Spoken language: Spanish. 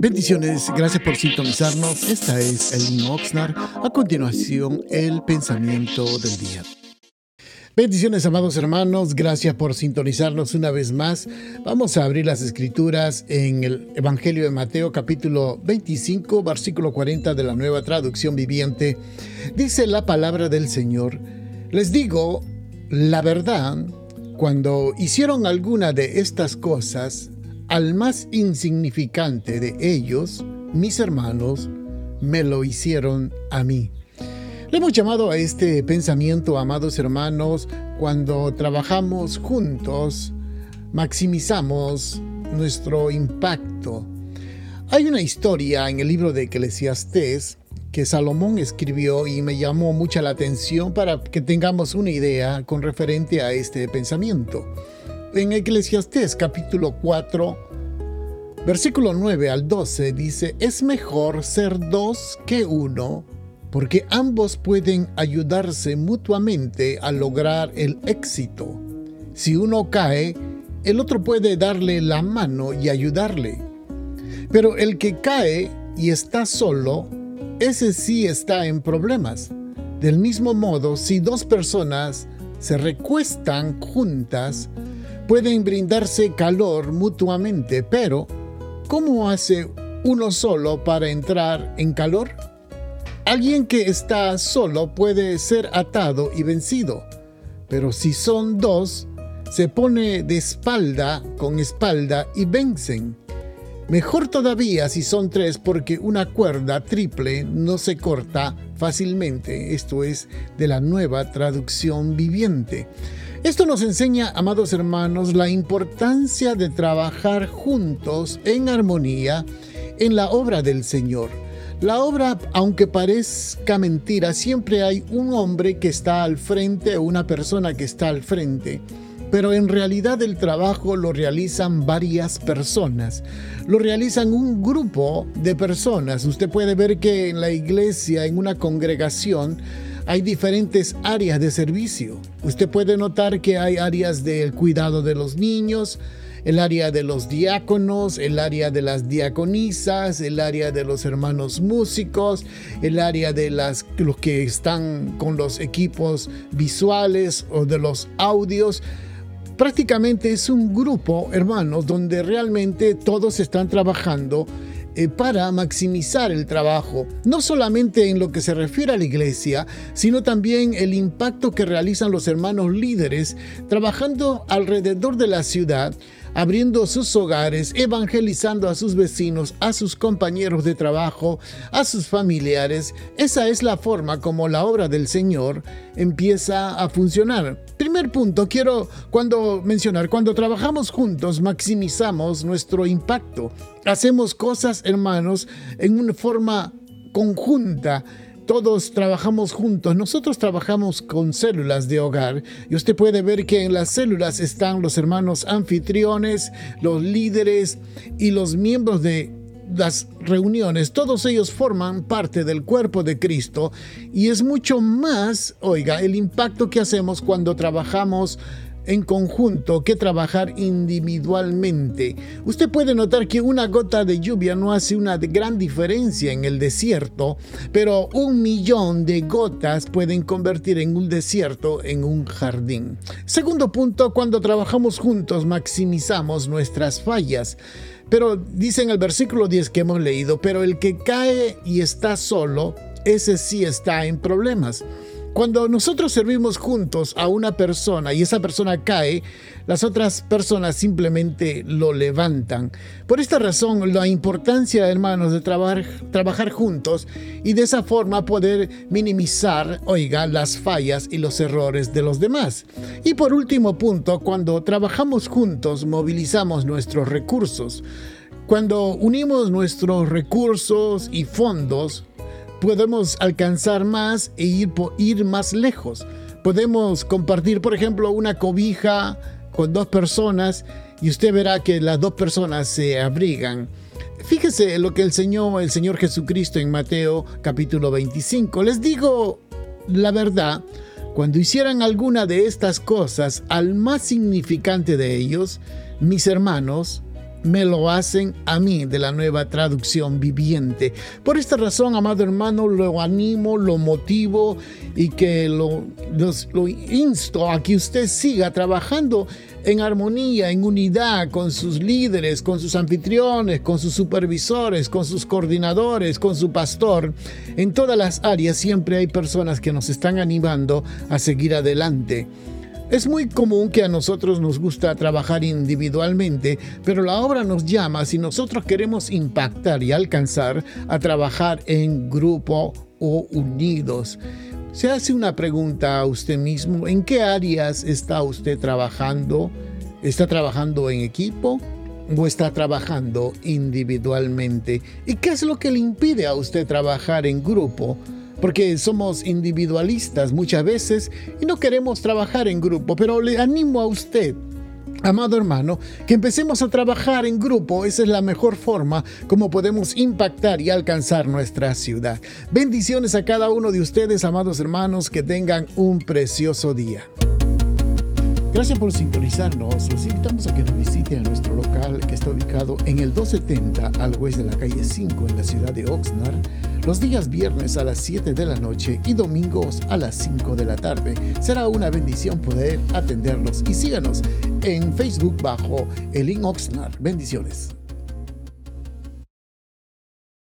Bendiciones, gracias por sintonizarnos. Esta es Elin Oxnard. A continuación, el pensamiento del día. Bendiciones, amados hermanos, gracias por sintonizarnos una vez más. Vamos a abrir las escrituras en el Evangelio de Mateo capítulo 25, versículo 40 de la nueva traducción viviente. Dice la palabra del Señor, les digo la verdad, cuando hicieron alguna de estas cosas, al más insignificante de ellos, mis hermanos, me lo hicieron a mí. Le hemos llamado a este pensamiento, amados hermanos, cuando trabajamos juntos, maximizamos nuestro impacto. Hay una historia en el libro de Eclesiastés que Salomón escribió y me llamó mucha la atención para que tengamos una idea con referente a este pensamiento. En Eclesiastés capítulo 4, versículo 9 al 12 dice, es mejor ser dos que uno, porque ambos pueden ayudarse mutuamente a lograr el éxito. Si uno cae, el otro puede darle la mano y ayudarle. Pero el que cae y está solo, ese sí está en problemas. Del mismo modo, si dos personas se recuestan juntas, pueden brindarse calor mutuamente, pero ¿cómo hace uno solo para entrar en calor? Alguien que está solo puede ser atado y vencido, pero si son dos, se pone de espalda con espalda y vencen. Mejor todavía si son tres porque una cuerda triple no se corta fácilmente. Esto es de la nueva traducción viviente. Esto nos enseña, amados hermanos, la importancia de trabajar juntos en armonía en la obra del Señor. La obra, aunque parezca mentira, siempre hay un hombre que está al frente o una persona que está al frente. Pero en realidad el trabajo lo realizan varias personas. Lo realizan un grupo de personas. Usted puede ver que en la iglesia, en una congregación, hay diferentes áreas de servicio. Usted puede notar que hay áreas del cuidado de los niños, el área de los diáconos, el área de las diaconisas, el área de los hermanos músicos, el área de los que están con los equipos visuales o de los audios. Prácticamente es un grupo, hermanos, donde realmente todos están trabajando eh, para maximizar el trabajo, no solamente en lo que se refiere a la iglesia, sino también el impacto que realizan los hermanos líderes trabajando alrededor de la ciudad abriendo sus hogares, evangelizando a sus vecinos, a sus compañeros de trabajo, a sus familiares. Esa es la forma como la obra del Señor empieza a funcionar. Primer punto, quiero cuando mencionar, cuando trabajamos juntos maximizamos nuestro impacto. Hacemos cosas, hermanos, en una forma conjunta todos trabajamos juntos. Nosotros trabajamos con células de hogar. Y usted puede ver que en las células están los hermanos anfitriones, los líderes y los miembros de las reuniones, todos ellos forman parte del cuerpo de Cristo. Y es mucho más, oiga, el impacto que hacemos cuando trabajamos en conjunto que trabajar individualmente. Usted puede notar que una gota de lluvia no hace una gran diferencia en el desierto, pero un millón de gotas pueden convertir en un desierto en un jardín. Segundo punto, cuando trabajamos juntos maximizamos nuestras fallas. Pero dice en el versículo 10 que hemos leído, pero el que cae y está solo, ese sí está en problemas. Cuando nosotros servimos juntos a una persona y esa persona cae, las otras personas simplemente lo levantan. Por esta razón, la importancia, hermanos, de trabajar, juntos y de esa forma poder minimizar, oiga, las fallas y los errores de los demás. Y por último punto, cuando trabajamos juntos, movilizamos nuestros recursos. Cuando unimos nuestros recursos y fondos, podemos alcanzar más e ir, ir más lejos. Podemos compartir, por ejemplo, una cobija con dos personas y usted verá que las dos personas se abrigan. Fíjese lo que el Señor, el Señor Jesucristo en Mateo capítulo 25. Les digo la verdad, cuando hicieran alguna de estas cosas al más significante de ellos, mis hermanos, me lo hacen a mí de la nueva traducción viviente. Por esta razón, amado hermano, lo animo, lo motivo y que lo, lo insto a que usted siga trabajando en armonía, en unidad con sus líderes, con sus anfitriones, con sus supervisores, con sus coordinadores, con su pastor. En todas las áreas siempre hay personas que nos están animando a seguir adelante. Es muy común que a nosotros nos gusta trabajar individualmente, pero la obra nos llama si nosotros queremos impactar y alcanzar a trabajar en grupo o unidos. Se hace una pregunta a usted mismo, ¿en qué áreas está usted trabajando? ¿Está trabajando en equipo o está trabajando individualmente? ¿Y qué es lo que le impide a usted trabajar en grupo? Porque somos individualistas muchas veces y no queremos trabajar en grupo, pero le animo a usted Amado hermano, que empecemos a trabajar en grupo, esa es la mejor forma como podemos impactar y alcanzar nuestra ciudad. Bendiciones a cada uno de ustedes, amados hermanos, que tengan un precioso día. Gracias por sintonizarnos. Los invitamos a que nos visite a nuestro local que está ubicado en el 270 al oeste de la calle 5 en la ciudad de Oxnard, los días viernes a las 7 de la noche y domingos a las 5 de la tarde. Será una bendición poder atenderlos y síganos en Facebook bajo Elin Oxnard. Bendiciones.